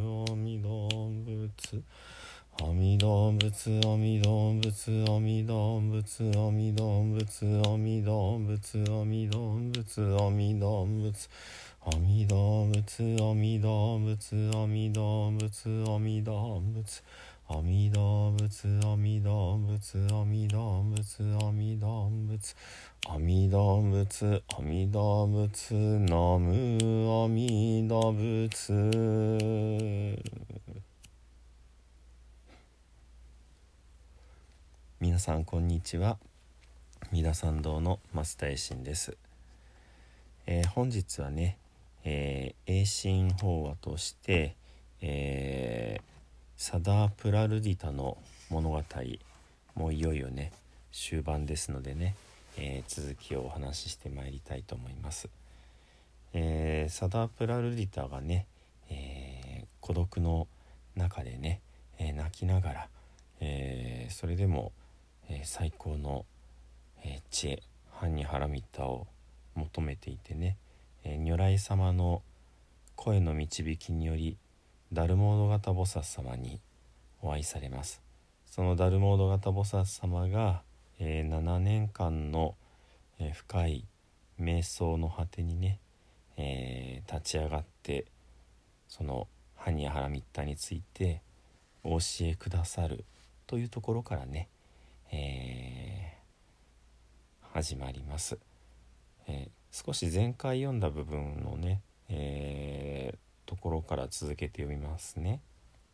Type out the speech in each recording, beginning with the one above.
ナムアミダ仏。阿弥陀仏。阿弥陀仏。阿弥陀仏。阿弥陀仏。阿弥陀仏。阿弥陀仏。阿弥陀仏。阿弥陀仏。阿弥陀仏。阿弥陀仏。阿弥陀仏。阿弥陀仏。阿弥陀仏。阿弥陀仏。阿弥陀仏。阿弥陀仏。阿弥陀仏。ナム阿弥陀仏皆さんこんにちは。三田参道の？増田衛進です、えー本日はね、えー、栄心法話として、えーサダープラルディタの物語もういよいよね終盤ですのでね、えー続きをお話ししてまいりたいと思います、えーサダプラルディタがね、えー孤独の中でね、えー泣きながら、えそれでも、え最高の、えー知恵般若波羅蜜多を求めていてね、え如来様の声の導きによりダルモード型菩薩様にお会いされます。そのダルモード型菩薩様が、え7年間の、え深い瞑想の果てにね、えー立ち上がってその般若波羅蜜多についてお教えくださるというところからね、えー始まります、えー少し前回読んだ部分のね、えところから続けて読みますね。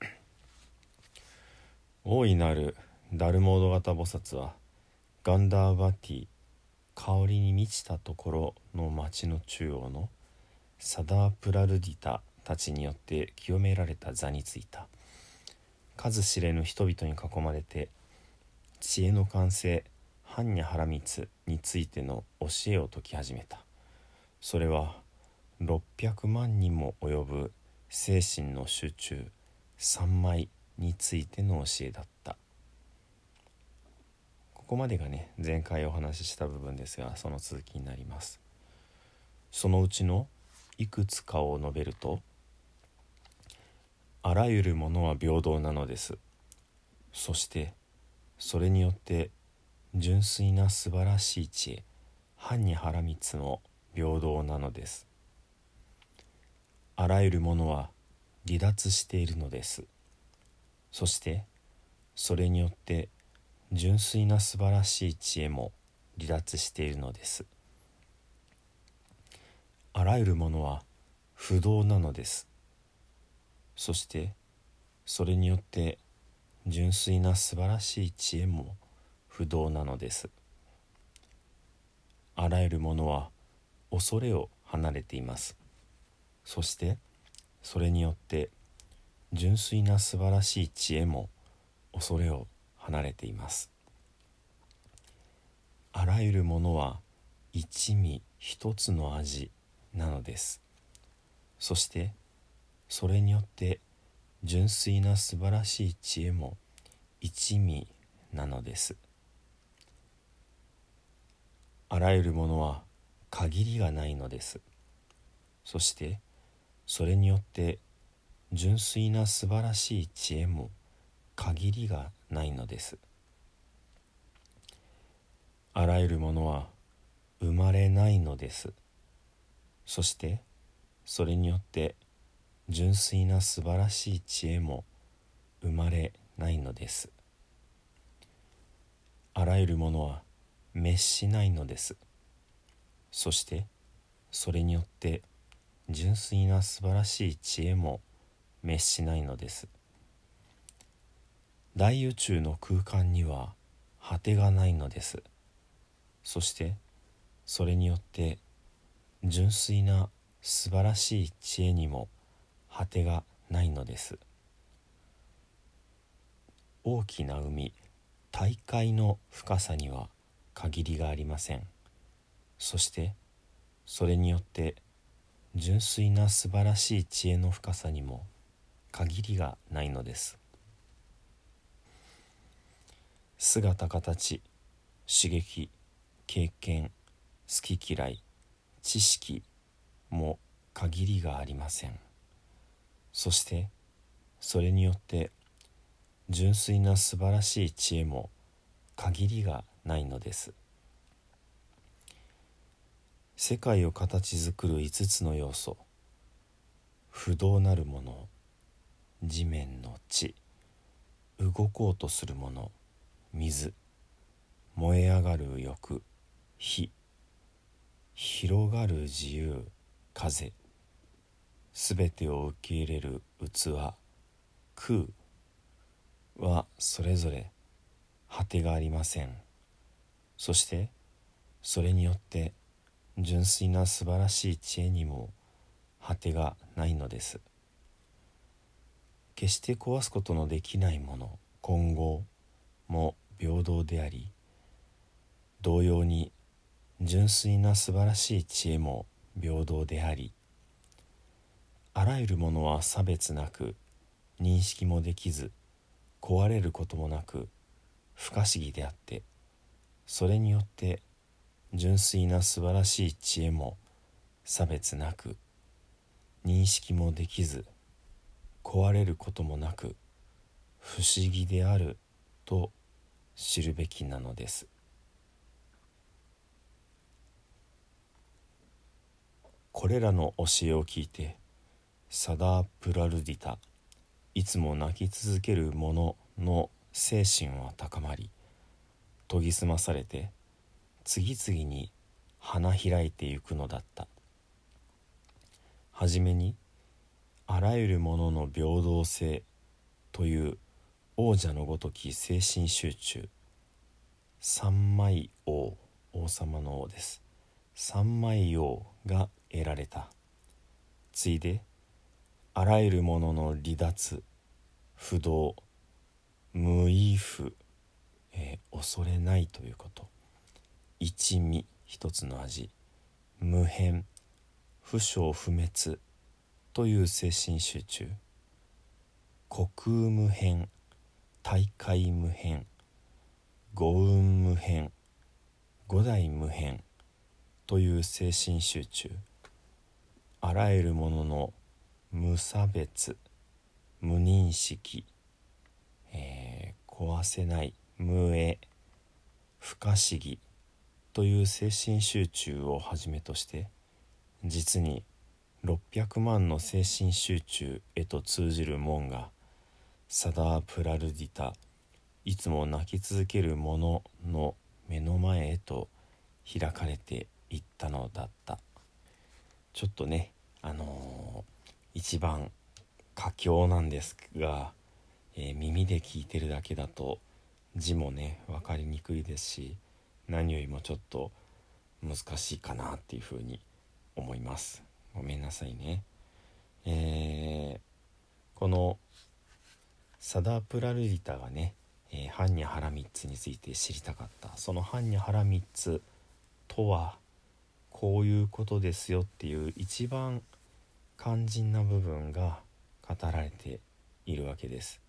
大いなるダルモード型菩薩はガンダーバティ香りに満ちたところの町の中央のサダープラルディタたちによって清められた座についた。数知れぬ人々に囲まれて知恵の完成般若波羅蜜についての教えを説き始めた。それは600万人も及ぶ精神の集中三昧についての教えだった。ここまでがね前回お話しした部分ですがその続きになります。そのうちのいくつかを述べるとあらゆるものは平等なのです。そしてそれによって純粋な素晴らしい知恵般若波羅蜜も平等なのです。あらゆるものは離脱しているのです。そしてそれによって純粋な素晴らしい知恵も離脱しているのです。あらゆるものは不動なのです。そしてそれによって純粋な素晴らしい知恵も不動なのです。あらゆるものは恐れを離れています。そしてそれによって純粋な素晴らしい知恵も恐れを離れています。あらゆるものは一味一つの味。なのです。そしてそれによって純粋な素晴らしい知恵も一味なのです。あらゆるものは限りがないのです。そしてそれによって純粋な素晴らしい知恵も限りがないのです。あらゆるものは生まれないのです。そしてそれによって純粋な素晴らしい知恵も生まれないのです。あらゆるものは滅しないのです。そしてそれによって純粋な素晴らしい知恵も滅しないのです。大宇宙の空間には果てがないのです。そしてそれによって純粋な素晴らしい知恵にも果てがないのです。大きな海大海の深さには限りがありません。そしてそれによって純粋な素晴らしい知恵の深さにも限りがないのです。姿形刺激経験好き嫌い知識も限りがありません。そしてそれによって純粋な素晴らしい知恵も限りがないのです。世界を形作る5つの要素。不動なるもの。地面の地。動こうとするもの。水。燃え上がる欲。火。広がる自由風すべてを受け入れる器空はそれぞれ果てがありません。そしてそれによって純粋な素晴らしい知恵にも果てがないのです。決して壊すことのできないもの今後も平等であり同様に純粋な素晴らしい知恵も平等でありあらゆるものは差別なく認識もできず壊れることもなく不可思議であってそれによって純粋な素晴らしい知恵も差別なく認識もできず壊れることもなく不思議であると知るべきなのです。これらの教えを聞いてサダープラルディタいつも泣き続ける者の精神は高まり研ぎ澄まされて次々に花開いてゆくのだった。はじめにあらゆるものの平等性という王者のごとき精神集中三枚王王様の王です。三枚王が得られた。ついであらゆるものの離脱不動無意不、えー、恐れないということ。一味一つの味無変不生不滅という精神集中。虚空無変大海無変五運無変五代無変という精神集中。あらゆるものの無差別無認識、えー、壊せない無縁不可思議という精神集中をはじめとして実に600万の精神集中へと通じる門がサダープラルディタいつも泣き続ける者の目の前へと開かれていったのだった。ちょっとねあのー一番佳境なんですが、えー、耳で聞いてるだけだと字もね分かりにくいですし何よりもちょっと難しいかなっていうふうに思います。ごめんなさいね。えー、このサダープラルリタがね、えー、ハンニャハラミッツについて知りたかった。そのハンニャハラミッツとはこういうことですよっていう一番肝心な部分が語られているわけです。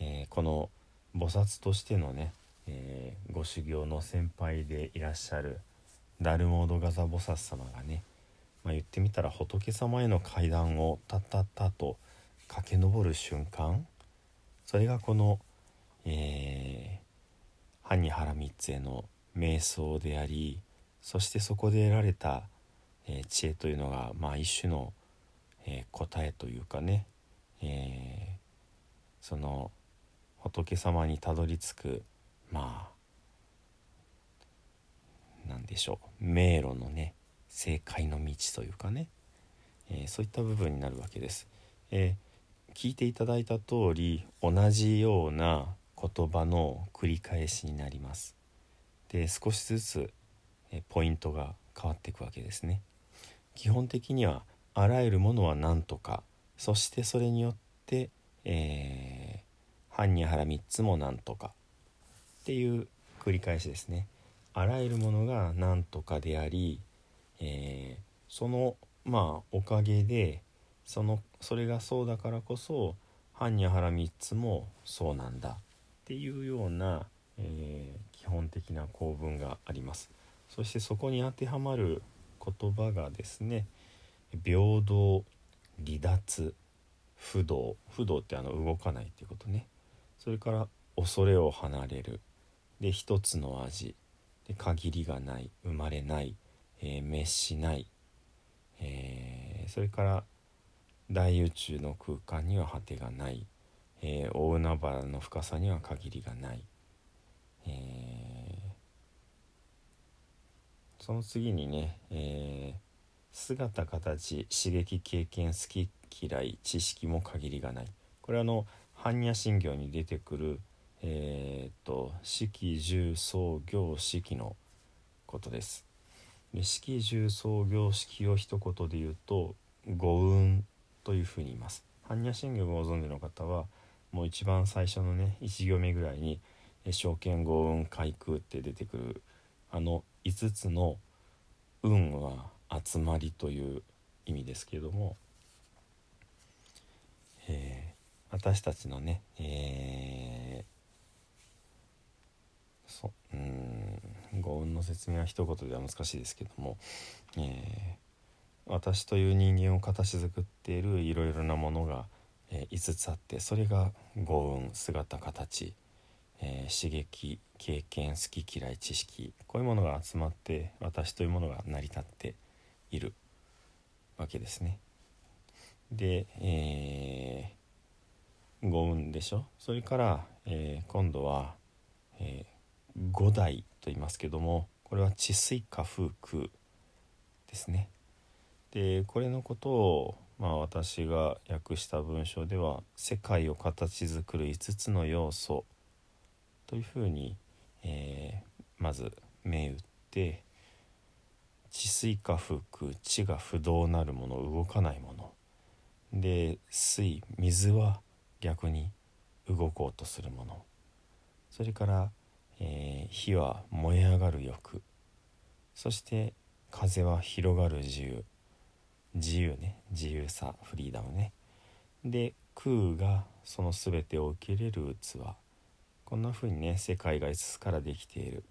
えー、この菩薩としてのね、えー、ご修行の先輩でいらっしゃるダルモードガザ菩薩様がね、まあ、言ってみたら仏様への階段をタッタッタと駆け上る瞬間それがこの、えー、ハニハラミッツへの瞑想でありそしてそこで得られた、えー、知恵というのが、まあ、一種のえー、答えというかね、えー、その仏様にたどり着くまあ何でしょう迷路のね正解の道というかね、えー、そういった部分になるわけです。えー、聞いていただいた通り同じような言葉の繰り返しになります。で少しずつ、えポイントが変わっていくわけですね。基本的にはあらゆるものは何とか。そしてそれによって、えー、半に腹3つも何とか。っていう繰り返しですね。あらゆるものが何とかであり、えー、そのまあおかげでそのそれがそうだからこそ般若腹3つもそうなんだ。っていうような、えー、基本的な構文があります。そしてそこに当てはまる言葉がですね平等離脱不動。不動ってあの動かないっていうことね。それから恐れを離れる。で一つの味。で限りがない。生まれない、えー、滅しない、えー、それから大宇宙の空間には果てがない、えー、大海原の深さには限りがない、えー、その次にね、えー、姿形刺激経験好き嫌い知識も限りがないこれはあの般若心経に出てくるえー、っと式重創業式のことです。で式重創業式を一言で言うと五運というふうに言います。般若心経をご存知の方はもう一番最初のね1行目ぐらいに「証券五運開空」って出てくるあの5つの「運」は集まりという意味ですけれども、えー、私たちのね、えーそうん語運の説明は一言では難しいですけども、えー、私という人間を形作っているいろいろなものが、えー、5つあってそれが語運姿形、えー、刺激経験好き嫌い知識こういうものが集まって私というものが成り立っているわけですね。で、えー、語運でしょ？それから、えー、今度は、えー五代と言いますけどもこれは治水化風空ですね。でこれのことを、まあ、私が訳した文章では「世界を形作る5つの要素」というふうに、えー、まず銘打って「治水化風空」「地が不動なるもの動かないもの」で「水」水は逆に動こうとするもの。それからえー、火は燃え上がる欲。そして風は広がる自由。自由ね。自由さフリーダムね。で空がその全てを受け入れる器。こんな風にね世界が5つからできている。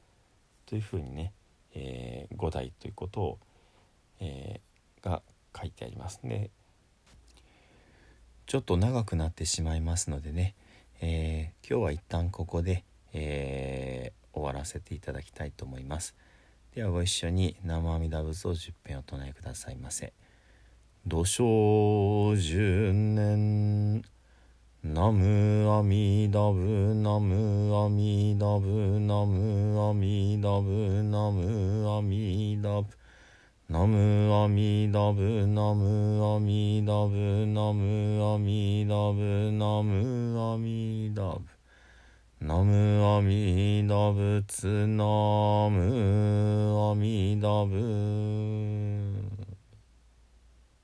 という風にね、えー、五代ということを、えー、が書いてありますでちょっと長くなってしまいますのでね、えー、今日は一旦ここでえ、終わらせていただきたいと思います。ではご一緒に生阿弥陀仏を10編お唱えくださいませ。土生十年。ナムアミダブナムアミダブナムアミダブナムアミダブナムアミダブナムアミダブナムアミダブナムアミダブナムアミダ仏ナムアミダ仏